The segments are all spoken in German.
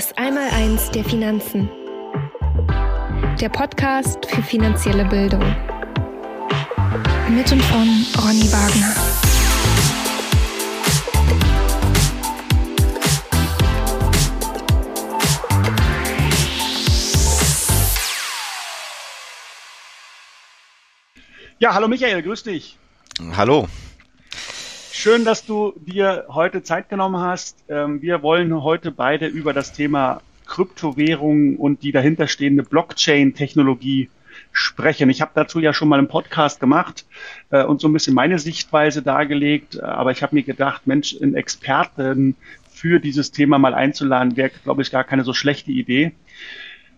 Das Einmaleins der Finanzen. Der Podcast für finanzielle Bildung. Mit und von Ronny Wagner. Ja, hallo Michael, grüß dich. Hallo. Schön, dass du dir heute Zeit genommen hast. Ähm, wir wollen heute beide über das Thema Kryptowährungen und die dahinterstehende Blockchain-Technologie sprechen. Ich habe dazu ja schon mal einen Podcast gemacht äh, und so ein bisschen meine Sichtweise dargelegt, aber ich habe mir gedacht, Mensch, einen Experten für dieses Thema mal einzuladen, wäre, glaube ich, gar keine so schlechte Idee.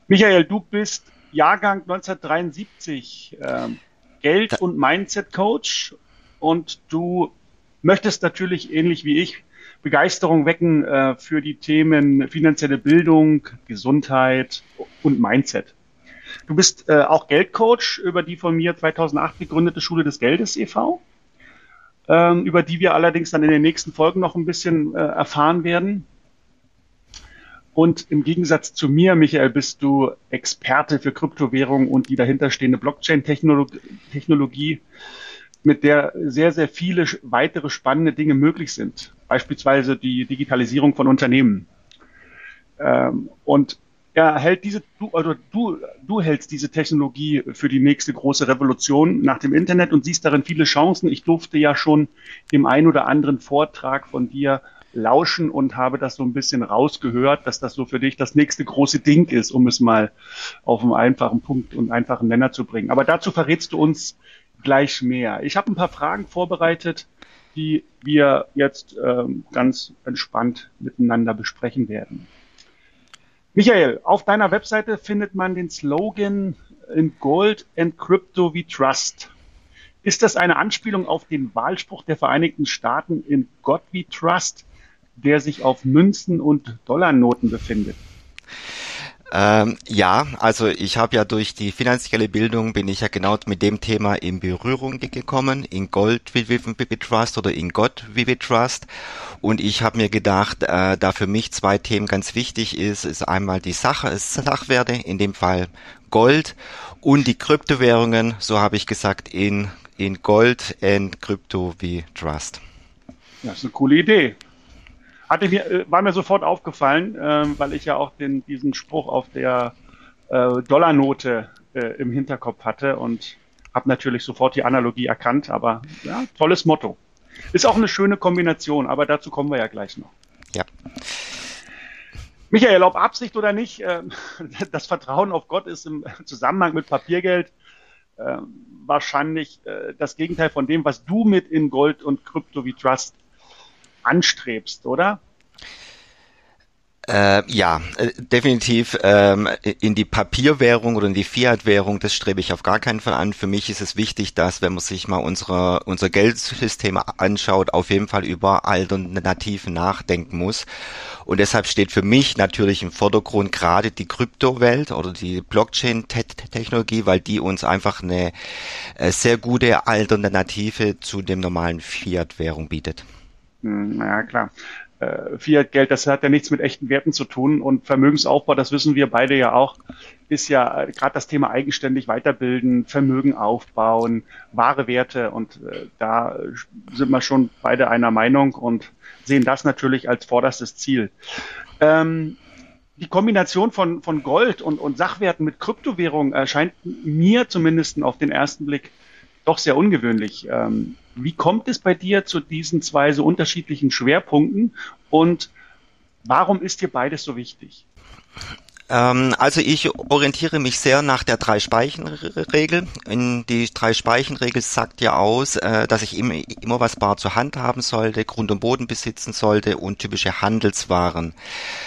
Michael, du bist Jahrgang 1973, äh, Geld- und Mindset-Coach und du möchtest natürlich ähnlich wie ich Begeisterung wecken äh, für die Themen finanzielle Bildung, Gesundheit und Mindset. Du bist äh, auch Geldcoach über die von mir 2008 gegründete Schule des Geldes e.V., ähm, über die wir allerdings dann in den nächsten Folgen noch ein bisschen äh, erfahren werden. Und im Gegensatz zu mir, Michael, bist du Experte für Kryptowährung und die dahinterstehende Blockchain-Technologie mit der sehr, sehr viele weitere spannende Dinge möglich sind. Beispielsweise die Digitalisierung von Unternehmen. Ähm, und er hält diese, du, also du, du hältst diese Technologie für die nächste große Revolution nach dem Internet und siehst darin viele Chancen. Ich durfte ja schon dem ein oder anderen Vortrag von dir lauschen und habe das so ein bisschen rausgehört, dass das so für dich das nächste große Ding ist, um es mal auf einen einfachen Punkt und einfachen Nenner zu bringen. Aber dazu verrätst du uns gleich mehr. Ich habe ein paar Fragen vorbereitet, die wir jetzt ähm, ganz entspannt miteinander besprechen werden. Michael, auf deiner Webseite findet man den Slogan in Gold and Crypto we Trust. Ist das eine Anspielung auf den Wahlspruch der Vereinigten Staaten in God we Trust, der sich auf Münzen und Dollarnoten befindet? Ähm, ja, also ich habe ja durch die finanzielle Bildung bin ich ja genau mit dem Thema in Berührung gekommen, in Gold wie we, Trust oder in Gott wie we Trust. Und ich habe mir gedacht, äh, da für mich zwei Themen ganz wichtig ist, ist einmal die Sache, Sachwerte, in dem Fall Gold und die Kryptowährungen, so habe ich gesagt, in, in Gold and Crypto wie Trust. Das ist eine coole Idee hatte mir, äh, war mir sofort aufgefallen, äh, weil ich ja auch den, diesen Spruch auf der äh, Dollarnote äh, im Hinterkopf hatte und habe natürlich sofort die Analogie erkannt, aber ja, tolles Motto. Ist auch eine schöne Kombination, aber dazu kommen wir ja gleich noch. Ja. Michael, ob Absicht oder nicht, äh, das Vertrauen auf Gott ist im Zusammenhang mit Papiergeld äh, wahrscheinlich äh, das Gegenteil von dem, was du mit in Gold und Krypto wie Trust anstrebst, oder? Äh, ja, äh, definitiv ähm, in die Papierwährung oder in die Fiat-Währung, das strebe ich auf gar keinen Fall an. Für mich ist es wichtig, dass, wenn man sich mal unsere, unser Geldsystem anschaut, auf jeden Fall über Alternativen nachdenken muss. Und deshalb steht für mich natürlich im Vordergrund gerade die Kryptowelt oder die Blockchain-Technologie, weil die uns einfach eine äh, sehr gute Alternative zu dem normalen Fiat-Währung bietet. Hm, ja, klar. Äh, Fiat-Geld, das hat ja nichts mit echten Werten zu tun und Vermögensaufbau, das wissen wir beide ja auch, ist ja äh, gerade das Thema eigenständig weiterbilden, Vermögen aufbauen, wahre Werte und äh, da sind wir schon beide einer Meinung und sehen das natürlich als vorderstes Ziel. Ähm, die Kombination von, von Gold und, und Sachwerten mit Kryptowährung erscheint mir zumindest auf den ersten Blick doch sehr ungewöhnlich. Ähm, wie kommt es bei dir zu diesen zwei so unterschiedlichen Schwerpunkten und warum ist dir beides so wichtig? Ähm, also ich orientiere mich sehr nach der Drei-Speichen-Regel. Die Drei-Speichen-Regel sagt ja aus, äh, dass ich immer, immer was bar zur Hand haben sollte, Grund und Boden besitzen sollte und typische Handelswaren.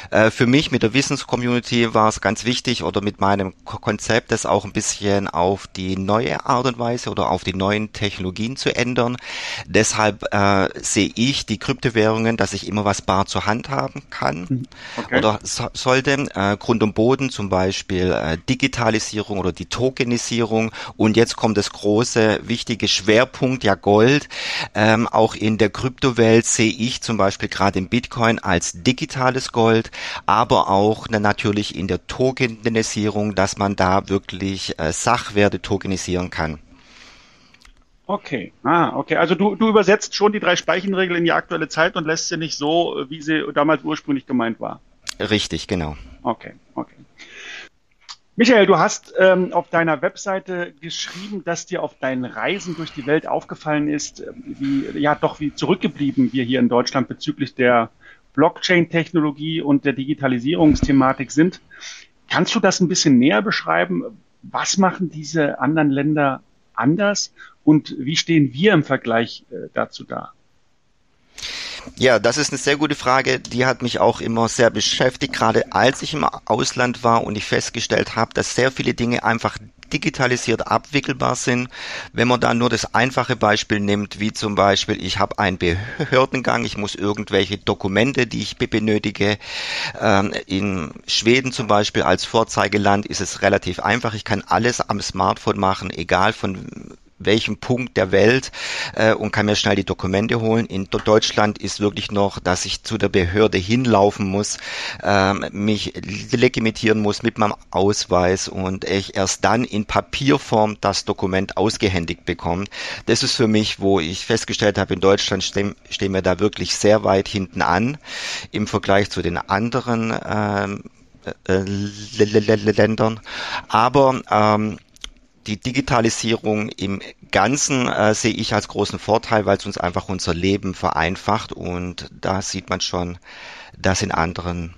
Äh, für mich mit der Wissenscommunity war es ganz wichtig oder mit meinem Konzept, das auch ein bisschen auf die neue Art und Weise oder auf die neuen Technologien zu ändern. Deshalb äh, sehe ich die Kryptowährungen, dass ich immer was bar zur Hand haben kann mhm. okay. oder so, sollte. Äh, Grund und Boden, zum Beispiel äh, Digitalisierung oder die Tokenisierung. Und jetzt kommt das große, wichtige Schwerpunkt, ja Gold. Ähm, auch in der Kryptowelt sehe ich zum Beispiel gerade im Bitcoin als digitales Gold, aber auch na, natürlich in der Tokenisierung, dass man da wirklich äh, Sachwerte tokenisieren kann. Okay, ah, okay. Also du, du übersetzt schon die drei Speichenregeln in die aktuelle Zeit und lässt sie nicht so, wie sie damals ursprünglich gemeint war. Richtig, genau. Okay, okay. Michael, du hast ähm, auf deiner Webseite geschrieben, dass dir auf deinen Reisen durch die Welt aufgefallen ist, äh, wie ja doch wie zurückgeblieben wir hier in Deutschland bezüglich der Blockchain-Technologie und der Digitalisierungsthematik sind. Kannst du das ein bisschen näher beschreiben? Was machen diese anderen Länder anders und wie stehen wir im Vergleich äh, dazu da? Ja, das ist eine sehr gute Frage. Die hat mich auch immer sehr beschäftigt, gerade als ich im Ausland war und ich festgestellt habe, dass sehr viele Dinge einfach digitalisiert abwickelbar sind. Wenn man da nur das einfache Beispiel nimmt, wie zum Beispiel, ich habe einen Behördengang, ich muss irgendwelche Dokumente, die ich benötige. Ähm, in Schweden zum Beispiel als Vorzeigeland ist es relativ einfach. Ich kann alles am Smartphone machen, egal von welchem Punkt der Welt äh, und kann mir schnell die Dokumente holen. In Deutschland ist wirklich noch, dass ich zu der Behörde hinlaufen muss, äh, mich legitimieren muss mit meinem Ausweis und ich erst dann in Papierform das Dokument ausgehändigt bekomme. Das ist für mich, wo ich festgestellt habe, in Deutschland stehen, stehen wir da wirklich sehr weit hinten an im Vergleich zu den anderen ähm, äh, Ländern. Aber ähm, die Digitalisierung im Ganzen äh, sehe ich als großen Vorteil, weil es uns einfach unser Leben vereinfacht und da sieht man schon, dass in anderen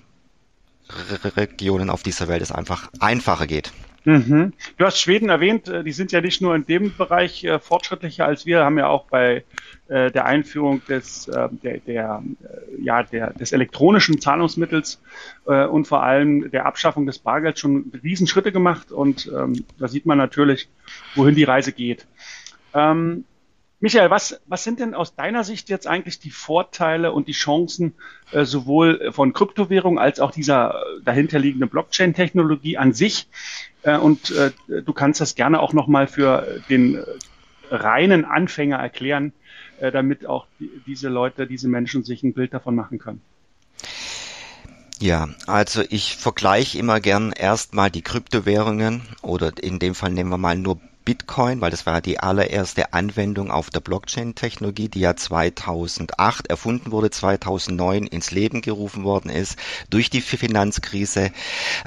Regionen auf dieser Welt es einfach einfacher geht. Mhm. Du hast Schweden erwähnt, äh, die sind ja nicht nur in dem Bereich äh, fortschrittlicher als wir, haben ja auch bei äh, der Einführung des, äh, der, der, äh, ja, der, des elektronischen Zahlungsmittels äh, und vor allem der Abschaffung des Bargelds schon Riesenschritte gemacht und ähm, da sieht man natürlich, wohin die Reise geht. Ähm, Michael, was, was sind denn aus deiner Sicht jetzt eigentlich die Vorteile und die Chancen äh, sowohl von Kryptowährung als auch dieser dahinterliegenden Blockchain-Technologie an sich? Äh, und äh, du kannst das gerne auch nochmal für den reinen Anfänger erklären, äh, damit auch die, diese Leute, diese Menschen sich ein Bild davon machen können. Ja, also ich vergleiche immer gern erstmal die Kryptowährungen oder in dem Fall nehmen wir mal nur Bitcoin, weil das war die allererste Anwendung auf der Blockchain-Technologie, die ja 2008 erfunden wurde, 2009 ins Leben gerufen worden ist durch die Finanzkrise.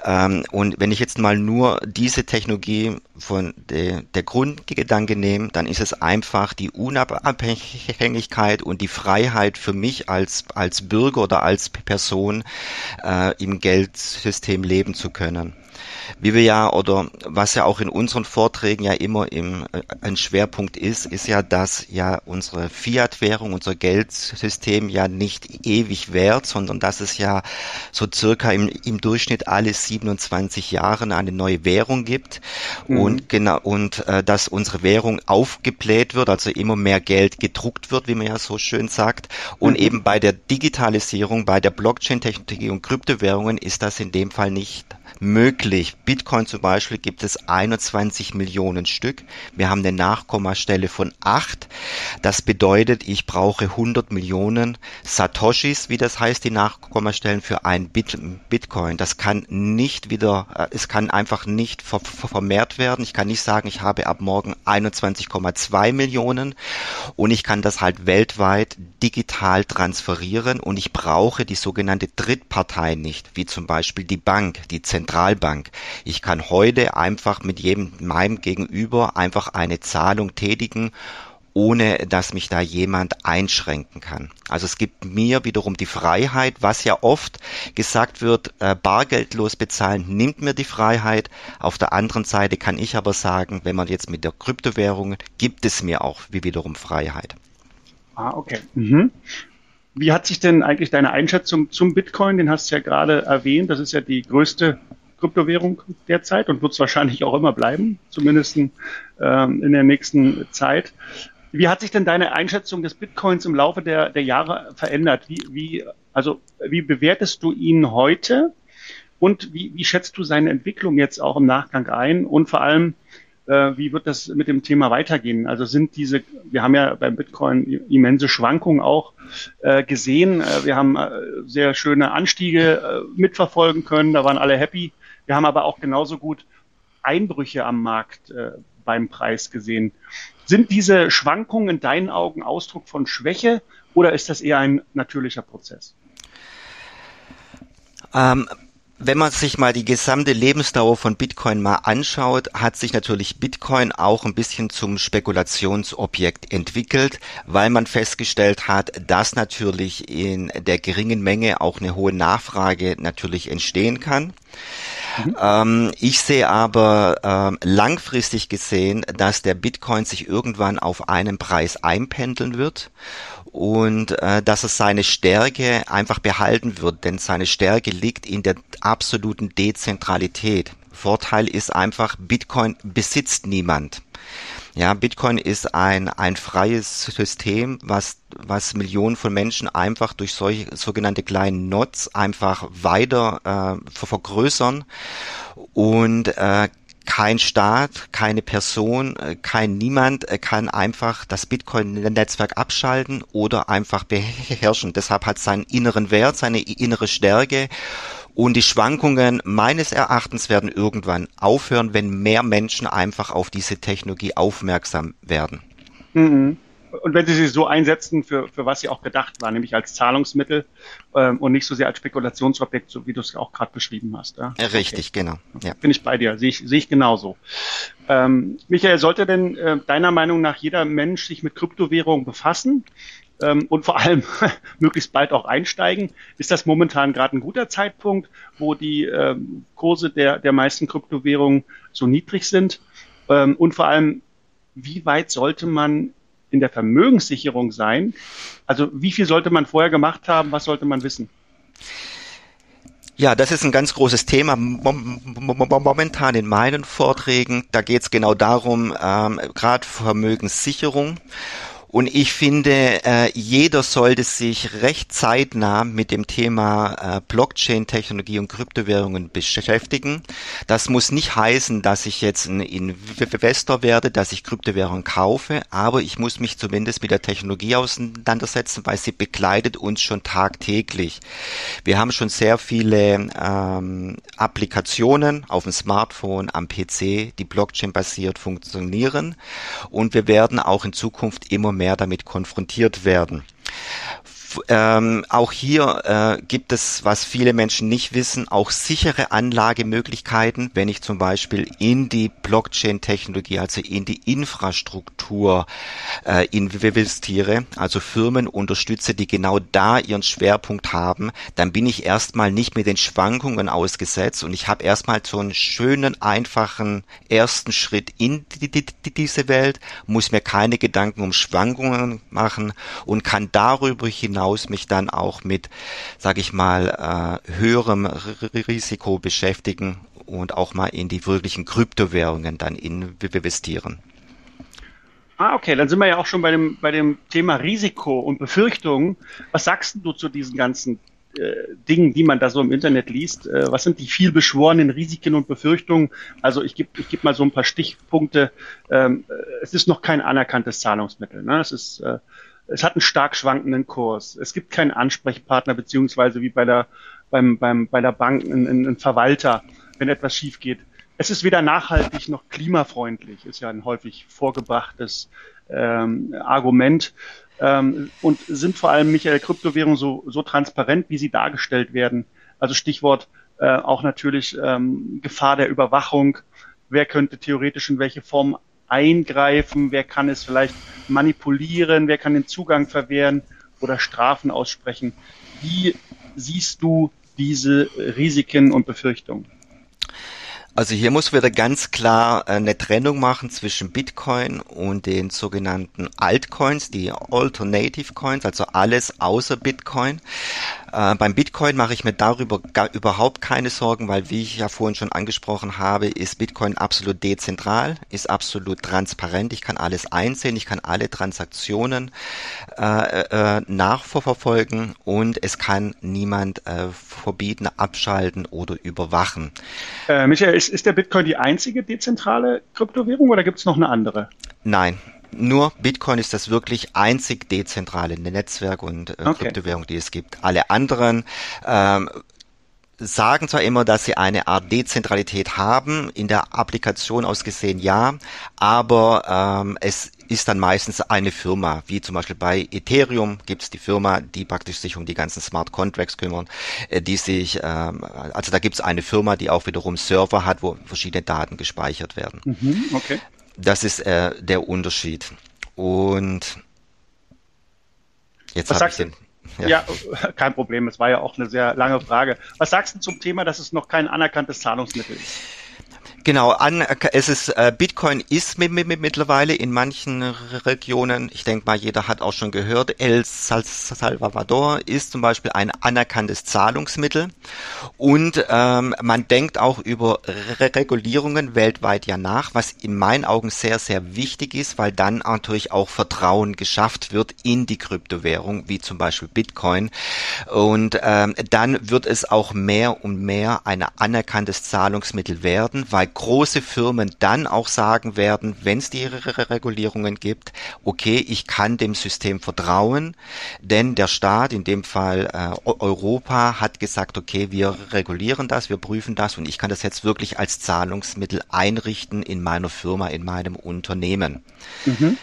Ähm, und wenn ich jetzt mal nur diese Technologie von der, Grundgedanke nehme, dann ist es einfach die Unabhängigkeit und die Freiheit für mich als, als Bürger oder als Person äh, im Geldsystem leben zu können wie wir ja oder was ja auch in unseren Vorträgen ja immer im, äh, ein Schwerpunkt ist, ist ja, dass ja unsere Fiat-Währung, unser Geldsystem ja nicht ewig währt, sondern dass es ja so circa im, im Durchschnitt alle 27 Jahre eine neue Währung gibt mhm. und genau und äh, dass unsere Währung aufgebläht wird, also immer mehr Geld gedruckt wird, wie man ja so schön sagt. Und mhm. eben bei der Digitalisierung, bei der Blockchain-Technologie und Kryptowährungen ist das in dem Fall nicht möglich. Bitcoin zum Beispiel gibt es 21 Millionen Stück. Wir haben eine Nachkommastelle von 8. Das bedeutet, ich brauche 100 Millionen Satoshis, wie das heißt, die Nachkommastellen für ein Bit Bitcoin. Das kann nicht wieder, äh, es kann einfach nicht ver vermehrt werden. Ich kann nicht sagen, ich habe ab morgen 21,2 Millionen und ich kann das halt weltweit digital transferieren und ich brauche die sogenannte Drittpartei nicht, wie zum Beispiel die Bank, die Zentrale Zentralbank. Ich kann heute einfach mit jedem meinem Gegenüber einfach eine Zahlung tätigen ohne dass mich da jemand einschränken kann. Also es gibt mir wiederum die Freiheit, was ja oft gesagt wird, äh, bargeldlos bezahlen nimmt mir die Freiheit. Auf der anderen Seite kann ich aber sagen, wenn man jetzt mit der Kryptowährung, gibt es mir auch wie wiederum Freiheit. Ah, okay. Mhm. Wie hat sich denn eigentlich deine Einschätzung zum Bitcoin, den hast du ja gerade erwähnt, das ist ja die größte Kryptowährung derzeit und wird es wahrscheinlich auch immer bleiben, zumindest ähm, in der nächsten Zeit. Wie hat sich denn deine Einschätzung des Bitcoins im Laufe der, der Jahre verändert? Wie, wie, also, wie bewertest du ihn heute? Und wie, wie schätzt du seine Entwicklung jetzt auch im Nachgang ein? Und vor allem, äh, wie wird das mit dem Thema weitergehen? Also sind diese, wir haben ja beim Bitcoin immense Schwankungen auch äh, gesehen. Äh, wir haben äh, sehr schöne Anstiege mitverfolgen können, da waren alle happy. Wir haben aber auch genauso gut Einbrüche am Markt beim Preis gesehen. Sind diese Schwankungen in deinen Augen Ausdruck von Schwäche oder ist das eher ein natürlicher Prozess? Ähm, wenn man sich mal die gesamte Lebensdauer von Bitcoin mal anschaut, hat sich natürlich Bitcoin auch ein bisschen zum Spekulationsobjekt entwickelt, weil man festgestellt hat, dass natürlich in der geringen Menge auch eine hohe Nachfrage natürlich entstehen kann. Mhm. Ähm, ich sehe aber ähm, langfristig gesehen, dass der Bitcoin sich irgendwann auf einen Preis einpendeln wird und äh, dass es seine Stärke einfach behalten wird, denn seine Stärke liegt in der absoluten Dezentralität. Vorteil ist einfach, Bitcoin besitzt niemand. Ja, Bitcoin ist ein, ein freies System, was, was Millionen von Menschen einfach durch solche sogenannte kleinen Nots einfach weiter äh, vergrößern und äh, kein Staat, keine Person, äh, kein Niemand äh, kann einfach das Bitcoin-Netzwerk abschalten oder einfach beherrschen. Deshalb hat es seinen inneren Wert, seine innere Stärke und die Schwankungen meines Erachtens werden irgendwann aufhören, wenn mehr Menschen einfach auf diese Technologie aufmerksam werden. Mhm und wenn sie sie so einsetzen, für, für was sie auch gedacht war, nämlich als Zahlungsmittel ähm, und nicht so sehr als Spekulationsobjekt, so wie du es auch gerade beschrieben hast. Ja? Richtig, okay. genau. Ja. Bin ich bei dir, sehe ich, sehe ich genauso. Ähm, Michael, sollte denn äh, deiner Meinung nach jeder Mensch sich mit Kryptowährungen befassen? Ähm, und vor allem möglichst bald auch einsteigen. Ist das momentan gerade ein guter Zeitpunkt, wo die ähm, Kurse der, der meisten Kryptowährungen so niedrig sind? Ähm, und vor allem, wie weit sollte man in der Vermögenssicherung sein? Also wie viel sollte man vorher gemacht haben? Was sollte man wissen? Ja, das ist ein ganz großes Thema momentan in meinen Vorträgen. Da geht es genau darum, ähm, gerade Vermögenssicherung. Und ich finde, äh, jeder sollte sich recht zeitnah mit dem Thema äh, Blockchain-Technologie und Kryptowährungen beschäftigen. Das muss nicht heißen, dass ich jetzt ein Investor werde, dass ich Kryptowährungen kaufe, aber ich muss mich zumindest mit der Technologie auseinandersetzen, weil sie begleitet uns schon tagtäglich. Wir haben schon sehr viele ähm, Applikationen auf dem Smartphone, am PC, die Blockchain-basiert funktionieren und wir werden auch in Zukunft immer mehr mehr damit konfrontiert werden. Ähm, auch hier äh, gibt es, was viele Menschen nicht wissen, auch sichere Anlagemöglichkeiten, wenn ich zum Beispiel in die Blockchain-Technologie, also in die Infrastruktur äh, investiere, also Firmen unterstütze, die genau da ihren Schwerpunkt haben, dann bin ich erstmal nicht mit den Schwankungen ausgesetzt und ich habe erstmal so einen schönen, einfachen ersten Schritt in die, die, die, diese Welt, muss mir keine Gedanken um Schwankungen machen und kann darüber hinaus hinaus mich dann auch mit, sage ich mal, äh, höherem Risiko beschäftigen und auch mal in die wirklichen Kryptowährungen dann investieren. Ah, okay, dann sind wir ja auch schon bei dem, bei dem Thema Risiko und Befürchtungen. Was sagst du zu diesen ganzen äh, Dingen, die man da so im Internet liest? Äh, was sind die viel beschworenen Risiken und Befürchtungen? Also ich gebe ich geb mal so ein paar Stichpunkte. Ähm, äh, es ist noch kein anerkanntes Zahlungsmittel. Ne? Es ist äh, es hat einen stark schwankenden Kurs. Es gibt keinen Ansprechpartner beziehungsweise wie bei der beim, beim bei der Bank einen, einen Verwalter, wenn etwas schief geht. Es ist weder nachhaltig noch klimafreundlich, ist ja ein häufig vorgebrachtes ähm, Argument. Ähm, und sind vor allem Michael Kryptowährungen so, so transparent, wie sie dargestellt werden. Also Stichwort äh, auch natürlich ähm, Gefahr der Überwachung. Wer könnte theoretisch in welche Form eingreifen, wer kann es vielleicht manipulieren, wer kann den Zugang verwehren oder Strafen aussprechen. Wie siehst du diese Risiken und Befürchtungen? Also hier muss wieder ganz klar äh, eine Trennung machen zwischen Bitcoin und den sogenannten Altcoins, die Alternative Coins, also alles außer Bitcoin. Äh, beim Bitcoin mache ich mir darüber gar, überhaupt keine Sorgen, weil wie ich ja vorhin schon angesprochen habe, ist Bitcoin absolut dezentral, ist absolut transparent. Ich kann alles einsehen, ich kann alle Transaktionen äh, äh, nachverfolgen und es kann niemand äh, verbieten, abschalten oder überwachen. Äh, Michael, ist, ist der Bitcoin die einzige dezentrale Kryptowährung oder gibt es noch eine andere? Nein, nur Bitcoin ist das wirklich einzig dezentrale Netzwerk und äh, okay. Kryptowährung, die es gibt. Alle anderen ähm, sagen zwar immer, dass sie eine Art Dezentralität haben, in der Applikation ausgesehen ja, aber ähm, es ist dann meistens eine Firma, wie zum Beispiel bei Ethereum gibt es die Firma, die praktisch sich um die ganzen Smart Contracts kümmern, äh, die sich, ähm, also da gibt es eine Firma, die auch wiederum Server hat, wo verschiedene Daten gespeichert werden. Mhm, okay. Das ist äh, der Unterschied. Und jetzt habe ich den. Ja. ja. kein Problem. Es war ja auch eine sehr lange Frage. Was sagst du zum Thema, dass es noch kein anerkanntes Zahlungsmittel ist? Genau, an, es ist äh, Bitcoin ist mit, mit, mit mittlerweile in manchen Regionen, ich denke mal, jeder hat auch schon gehört, El Salvador ist zum Beispiel ein anerkanntes Zahlungsmittel. Und ähm, man denkt auch über Re Regulierungen weltweit ja nach, was in meinen Augen sehr, sehr wichtig ist, weil dann natürlich auch Vertrauen geschafft wird in die Kryptowährung, wie zum Beispiel Bitcoin. Und ähm, dann wird es auch mehr und mehr ein anerkanntes Zahlungsmittel werden, weil große Firmen dann auch sagen werden, wenn es die Regulierungen gibt, okay, ich kann dem System vertrauen, denn der Staat, in dem Fall äh, Europa, hat gesagt, okay, wir regulieren das, wir prüfen das und ich kann das jetzt wirklich als Zahlungsmittel einrichten in meiner Firma, in meinem Unternehmen. Mhm.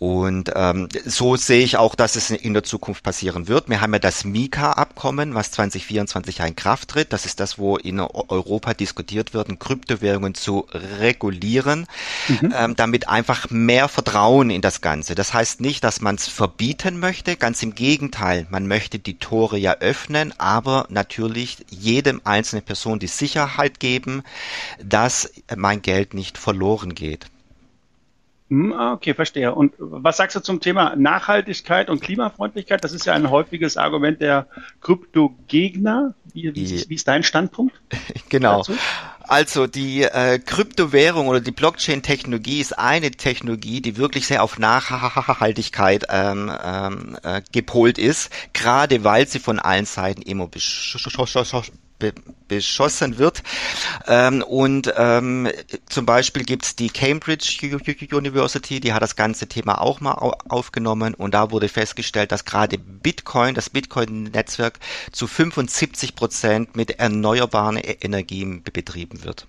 Und ähm, so sehe ich auch, dass es in der Zukunft passieren wird. Wir haben ja das Mika-Abkommen, was 2024 in Kraft tritt. Das ist das, wo in Europa diskutiert wird, Kryptowährungen zu regulieren, mhm. ähm, damit einfach mehr Vertrauen in das Ganze. Das heißt nicht, dass man es verbieten möchte, ganz im Gegenteil. Man möchte die Tore ja öffnen, aber natürlich jedem einzelnen Person die Sicherheit geben, dass mein Geld nicht verloren geht. Hm, ah, okay, verstehe. Und was sagst du zum Thema Nachhaltigkeit und Klimafreundlichkeit? Das ist ja ein häufiges Argument der Kryptogegner. Wie, wie, wie ist dein Standpunkt? Genau. Dazu? Also die äh, Kryptowährung oder die Blockchain-Technologie ist eine Technologie, die wirklich sehr auf Nachhaltigkeit ähm, ähm, äh, gepolt ist, gerade weil sie von allen Seiten immer be beschossen wird. Ähm, und ähm, zum Beispiel gibt's die Cambridge University, die hat das ganze Thema auch mal aufgenommen und da wurde festgestellt, dass gerade Bitcoin, das Bitcoin-Netzwerk zu 75 Prozent mit erneuerbaren e-, Energien betrieben wird.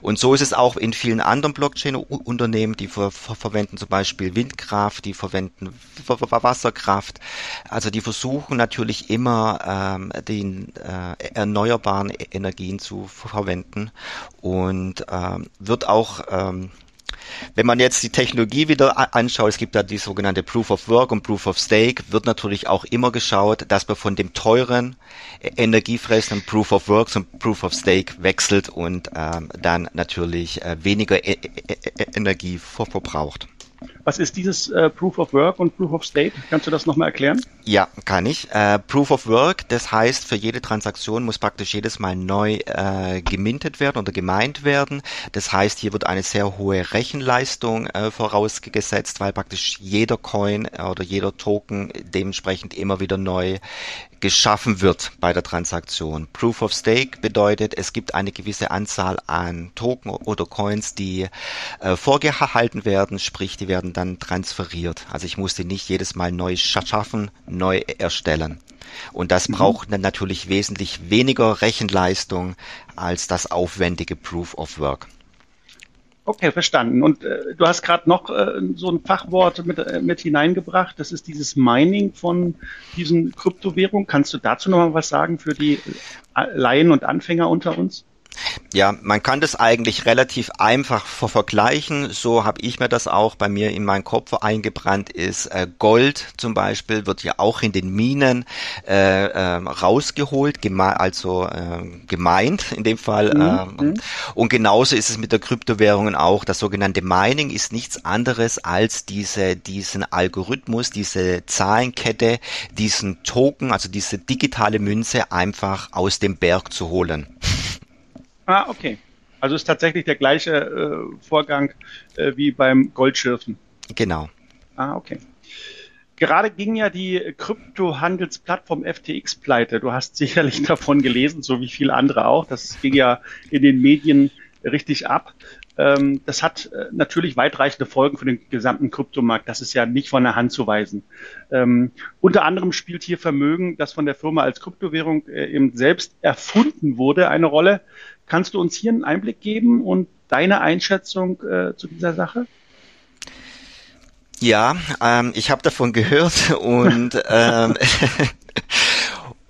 Und so ist es auch in vielen anderen Blockchain-Unternehmen, die ver ver verwenden zum Beispiel Windkraft, die verwenden Wasserkraft. Also die versuchen natürlich immer ähm, den äh, erneuerbaren e-, Energien zu verwenden und ähm, wird auch ähm, wenn man jetzt die Technologie wieder anschaut, es gibt da die sogenannte Proof of Work und Proof of Stake, wird natürlich auch immer geschaut, dass man von dem teuren, äh, energiefressenden Proof of Work zum Proof of Stake wechselt und ähm, dann natürlich äh, weniger e e e Energie verbraucht. Was ist dieses äh, Proof of Work und Proof of State? Kannst du das nochmal erklären? Ja, kann ich. Äh, Proof of Work, das heißt, für jede Transaktion muss praktisch jedes Mal neu äh, gemintet werden oder gemeint werden. Das heißt, hier wird eine sehr hohe Rechenleistung äh, vorausgesetzt, weil praktisch jeder Coin oder jeder Token dementsprechend immer wieder neu geschaffen wird bei der Transaktion. Proof of Stake bedeutet, es gibt eine gewisse Anzahl an Token oder Coins, die äh, vorgehalten werden, sprich, die werden dann transferiert. Also ich muss die nicht jedes Mal neu schaffen, neu erstellen. Und das mhm. braucht dann natürlich wesentlich weniger Rechenleistung als das aufwendige Proof of Work. Okay, verstanden. Und äh, du hast gerade noch äh, so ein Fachwort mit, äh, mit hineingebracht. Das ist dieses Mining von diesen Kryptowährungen. Kannst du dazu noch mal was sagen für die äh, Laien und Anfänger unter uns? Ja, man kann das eigentlich relativ einfach vergleichen. So habe ich mir das auch bei mir in meinen Kopf eingebrannt ist. Äh, Gold zum Beispiel wird ja auch in den Minen äh, äh, rausgeholt, geme also äh, gemeint in dem Fall. Mhm. Äh, und genauso ist es mit der Kryptowährungen auch. Das sogenannte Mining ist nichts anderes als diese, diesen Algorithmus, diese Zahlenkette, diesen Token, also diese digitale Münze einfach aus dem Berg zu holen. Ah, okay. Also ist tatsächlich der gleiche äh, Vorgang äh, wie beim Goldschürfen. Genau. Ah, okay. Gerade ging ja die Kryptohandelsplattform FTX pleite. Du hast sicherlich davon gelesen, so wie viele andere auch. Das ging ja in den Medien richtig ab. Ähm, das hat äh, natürlich weitreichende Folgen für den gesamten Kryptomarkt. Das ist ja nicht von der Hand zu weisen. Ähm, unter anderem spielt hier Vermögen, das von der Firma als Kryptowährung äh, eben selbst erfunden wurde, eine Rolle. Kannst du uns hier einen Einblick geben und deine Einschätzung äh, zu dieser Sache? Ja, ähm, ich habe davon gehört und ähm,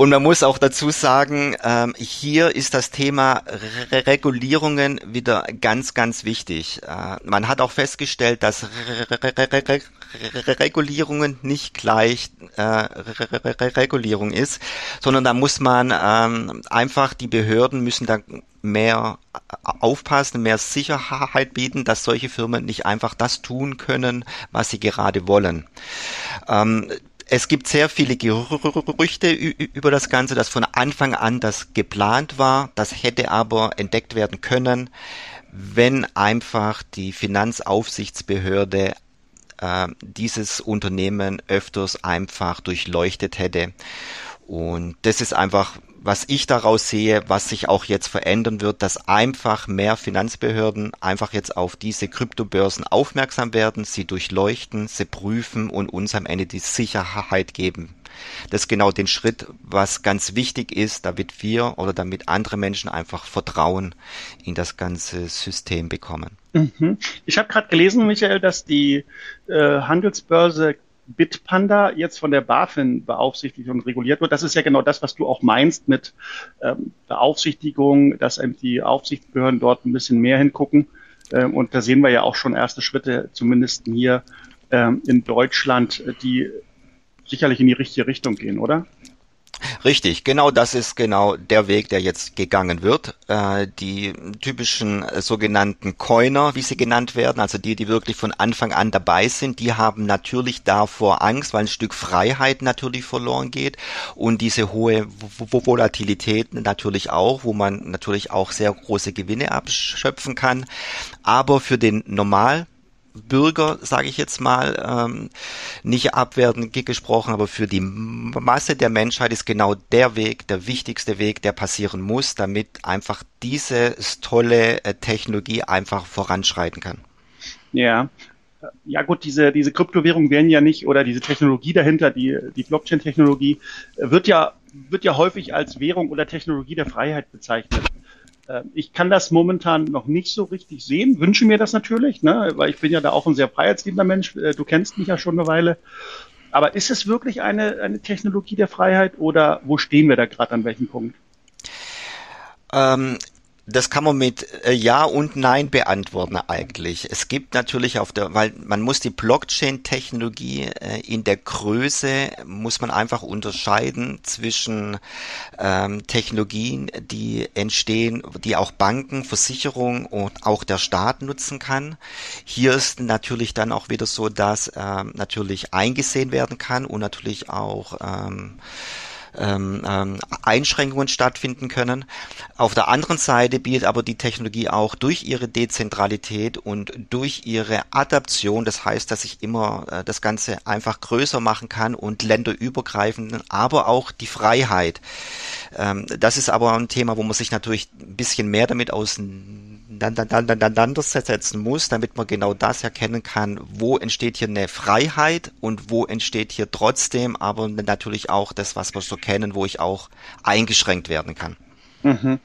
Und man muss auch dazu sagen, ähm, hier ist das Thema Re Regulierungen wieder ganz, ganz wichtig. Äh, man hat auch festgestellt, dass Re Re Regulierungen nicht gleich äh, Regulierung ist, sondern da muss man ähm, einfach, die Behörden müssen da mehr aufpassen, mehr Sicherheit bieten, dass solche Firmen nicht einfach das tun können, was sie gerade wollen. Ähm, es gibt sehr viele Gerüchte über das Ganze, dass von Anfang an das geplant war. Das hätte aber entdeckt werden können, wenn einfach die Finanzaufsichtsbehörde äh, dieses Unternehmen öfters einfach durchleuchtet hätte. Und das ist einfach was ich daraus sehe, was sich auch jetzt verändern wird, dass einfach mehr Finanzbehörden einfach jetzt auf diese Kryptobörsen aufmerksam werden, sie durchleuchten, sie prüfen und uns am Ende die Sicherheit geben. Das ist genau den Schritt, was ganz wichtig ist, damit wir oder damit andere Menschen einfach Vertrauen in das ganze System bekommen. Mhm. Ich habe gerade gelesen, Michael, dass die äh, Handelsbörse Bitpanda jetzt von der BaFin beaufsichtigt und reguliert wird. Das ist ja genau das, was du auch meinst mit ähm, Beaufsichtigung, dass eben die Aufsichtsbehörden dort ein bisschen mehr hingucken. Ähm, und da sehen wir ja auch schon erste Schritte, zumindest hier ähm, in Deutschland, die sicherlich in die richtige Richtung gehen, oder? Richtig, genau das ist genau der Weg, der jetzt gegangen wird. Äh, die typischen äh, sogenannten Coiner, wie sie genannt werden, also die, die wirklich von Anfang an dabei sind, die haben natürlich davor Angst, weil ein Stück Freiheit natürlich verloren geht und diese hohe Volatilität natürlich auch, wo man natürlich auch sehr große Gewinne abschöpfen kann. Aber für den Normal Bürger, sage ich jetzt mal, ähm, nicht abwertend gesprochen, aber für die Masse der Menschheit ist genau der Weg, der wichtigste Weg, der passieren muss, damit einfach diese tolle äh, Technologie einfach voranschreiten kann. Ja. Ja gut, diese, diese Kryptowährungen werden ja nicht, oder diese Technologie dahinter, die, die Blockchain-Technologie, wird ja, wird ja häufig als Währung oder Technologie der Freiheit bezeichnet. Ähm, ich kann das momentan noch nicht so richtig sehen, wünsche mir das natürlich, ne? weil ich bin ja da auch ein sehr freiheitsliebender Mensch. Äh, du kennst mich ja schon eine Weile. Aber ist es wirklich eine, eine Technologie der Freiheit oder wo stehen wir da gerade an welchem Punkt? Ähm, das kann man mit äh, Ja und Nein beantworten eigentlich. Es gibt natürlich auf der, weil man muss die Blockchain-Technologie äh, in der Größe, muss man einfach unterscheiden zwischen ähm, Technologien, die entstehen, die auch Banken, Versicherungen und auch der Staat nutzen kann. Hier ist natürlich dann auch wieder so, dass ähm, natürlich eingesehen werden kann und natürlich auch ähm, ähm, ähm, Einschränkungen stattfinden können. Auf der anderen Seite bietet aber die Technologie auch durch ihre Dezentralität und durch ihre Adaption, das heißt, dass ich immer äh, das Ganze einfach größer machen kann und länderübergreifend, aber auch die Freiheit. Ähm, das ist aber ein Thema, wo man sich natürlich ein bisschen mehr damit auseinandersetzen muss, damit man genau das erkennen kann, wo entsteht hier eine Freiheit und wo entsteht hier trotzdem aber natürlich auch das, was wir so kennen, wo ich auch eingeschränkt werden kann. Mhm.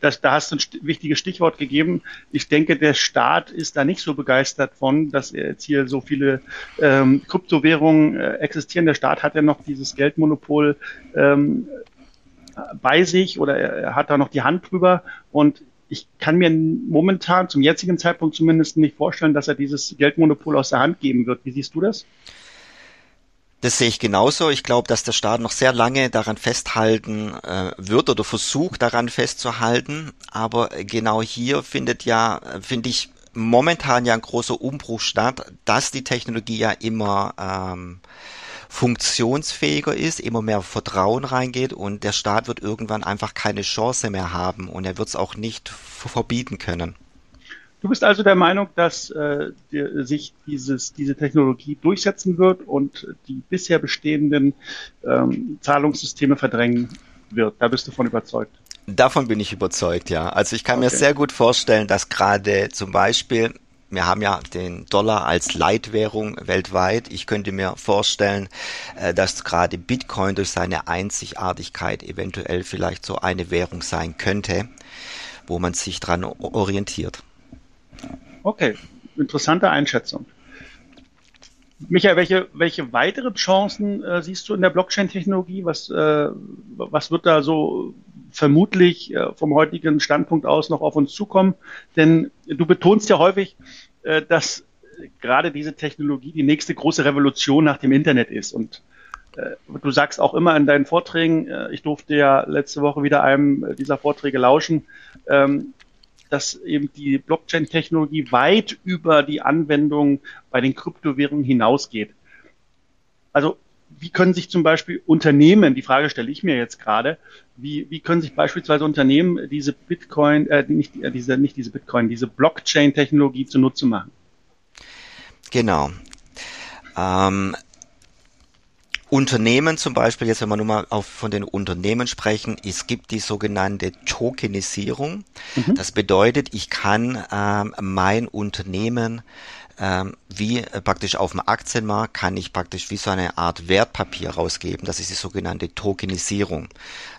Das, da hast du ein wichtiges Stichwort gegeben. Ich denke, der Staat ist da nicht so begeistert von, dass jetzt hier so viele ähm, Kryptowährungen äh, existieren. Der Staat hat ja noch dieses Geldmonopol ähm, bei sich oder er hat da noch die Hand drüber. Und ich kann mir momentan, zum jetzigen Zeitpunkt zumindest, nicht vorstellen, dass er dieses Geldmonopol aus der Hand geben wird. Wie siehst du das? Das sehe ich genauso. Ich glaube, dass der Staat noch sehr lange daran festhalten äh, wird oder versucht daran festzuhalten. Aber genau hier findet ja, finde ich, momentan ja ein großer Umbruch statt, dass die Technologie ja immer ähm, funktionsfähiger ist, immer mehr Vertrauen reingeht und der Staat wird irgendwann einfach keine Chance mehr haben und er wird es auch nicht verbieten können. Du bist also der Meinung, dass äh, die, sich dieses, diese Technologie durchsetzen wird und die bisher bestehenden ähm, Zahlungssysteme verdrängen wird. Da bist du von überzeugt. Davon bin ich überzeugt, ja. Also ich kann okay. mir sehr gut vorstellen, dass gerade zum Beispiel, wir haben ja den Dollar als Leitwährung weltweit. Ich könnte mir vorstellen, äh, dass gerade Bitcoin durch seine Einzigartigkeit eventuell vielleicht so eine Währung sein könnte, wo man sich dran orientiert. Okay, interessante Einschätzung. Michael, welche, welche weitere Chancen äh, siehst du in der Blockchain-Technologie? Was, äh, was wird da so vermutlich äh, vom heutigen Standpunkt aus noch auf uns zukommen? Denn du betonst ja häufig, äh, dass gerade diese Technologie die nächste große Revolution nach dem Internet ist. Und äh, du sagst auch immer in deinen Vorträgen, äh, ich durfte ja letzte Woche wieder einem dieser Vorträge lauschen, ähm, dass eben die Blockchain-Technologie weit über die Anwendung bei den Kryptowährungen hinausgeht. Also wie können sich zum Beispiel Unternehmen, die Frage stelle ich mir jetzt gerade, wie, wie können sich beispielsweise Unternehmen diese Bitcoin, äh, nicht, äh, diese, nicht diese Bitcoin, diese Blockchain-Technologie zunutze machen? Genau. Ähm, Unternehmen zum Beispiel, jetzt wenn wir nur mal auf, von den Unternehmen sprechen, es gibt die sogenannte Tokenisierung. Mhm. Das bedeutet, ich kann ähm, mein Unternehmen ähm, wie äh, praktisch auf dem Aktienmarkt kann ich praktisch wie so eine Art Wertpapier rausgeben. Das ist die sogenannte Tokenisierung.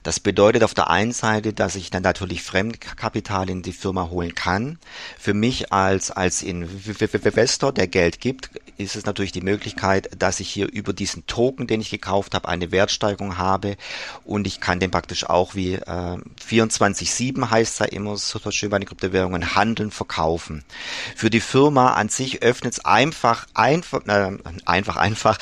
Das bedeutet auf der einen Seite, dass ich dann natürlich Fremdkapital in die Firma holen kann. Für mich als, als Investor, der Geld gibt, ist es natürlich die Möglichkeit, dass ich hier über diesen Token, den ich gekauft habe, eine Wertsteigerung habe und ich kann den praktisch auch wie äh, 24-7 heißt es ja immer so schön bei den Kryptowährungen handeln, verkaufen. Für die Firma an sich öffnet es einfach, einfach, äh, einfach, einfach,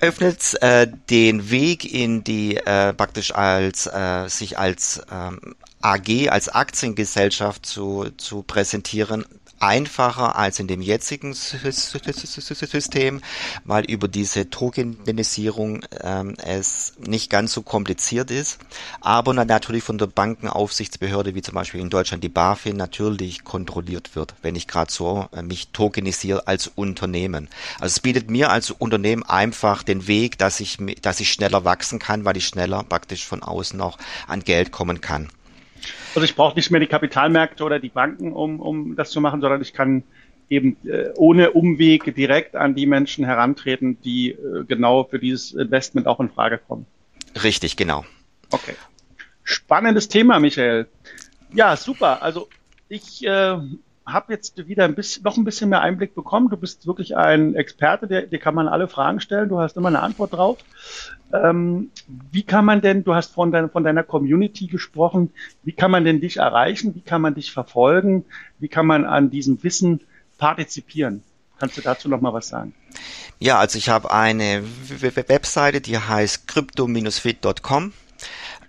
öffnet äh, den Weg in die äh, praktisch als äh, sich als ähm, AG, als Aktiengesellschaft zu, zu präsentieren, einfacher als in dem jetzigen System, weil über diese Tokenisierung ähm, es nicht ganz so kompliziert ist, aber natürlich von der Bankenaufsichtsbehörde, wie zum Beispiel in Deutschland die BaFin, natürlich kontrolliert wird, wenn ich gerade so äh, mich tokenisiere als Unternehmen. Also es bietet mir als Unternehmen einfach den Weg, dass ich, dass ich schneller wachsen kann, weil ich schneller praktisch von außen auch an Geld kommen kann. Also ich brauche nicht mehr die Kapitalmärkte oder die Banken, um, um das zu machen, sondern ich kann eben äh, ohne Umweg direkt an die Menschen herantreten, die äh, genau für dieses Investment auch in Frage kommen. Richtig, genau. Okay. Spannendes Thema, Michael. Ja, super. Also ich äh, habe jetzt wieder ein bisschen, noch ein bisschen mehr Einblick bekommen. Du bist wirklich ein Experte, der, dir kann man alle Fragen stellen. Du hast immer eine Antwort drauf. Ähm, wie kann man denn, du hast von, dein, von deiner Community gesprochen, wie kann man denn dich erreichen? Wie kann man dich verfolgen? Wie kann man an diesem Wissen partizipieren? Kannst du dazu noch mal was sagen? Ja, also ich habe eine Webseite, die heißt crypto-fit.com.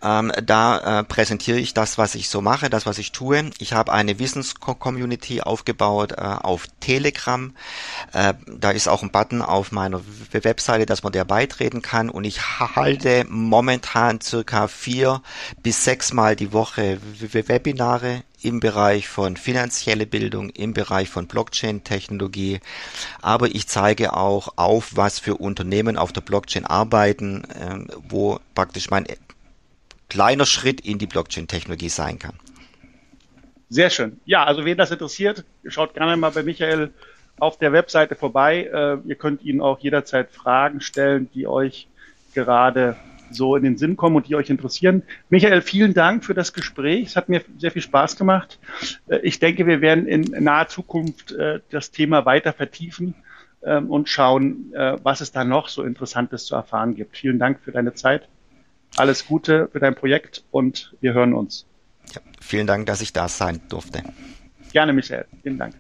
Ähm, da äh, präsentiere ich das, was ich so mache, das, was ich tue. Ich habe eine Wissenscommunity aufgebaut äh, auf Telegram. Äh, da ist auch ein Button auf meiner Webseite, dass man der beitreten kann. Und ich halte momentan circa vier bis sechs Mal die Woche Webinare im Bereich von finanzielle Bildung, im Bereich von Blockchain-Technologie. Aber ich zeige auch auf, was für Unternehmen auf der Blockchain arbeiten, äh, wo praktisch mein kleiner Schritt in die Blockchain-Technologie sein kann. Sehr schön. Ja, also wen das interessiert, schaut gerne mal bei Michael auf der Webseite vorbei. Äh, ihr könnt ihn auch jederzeit Fragen stellen, die euch gerade so in den Sinn kommen und die euch interessieren. Michael, vielen Dank für das Gespräch. Es hat mir sehr viel Spaß gemacht. Äh, ich denke, wir werden in naher Zukunft äh, das Thema weiter vertiefen ähm, und schauen, was es da noch so Interessantes zu erfahren gibt. Vielen Dank für deine Zeit. Alles Gute für dein Projekt und wir hören uns. Ja, vielen Dank, dass ich da sein durfte. Gerne, Michael. Vielen Dank.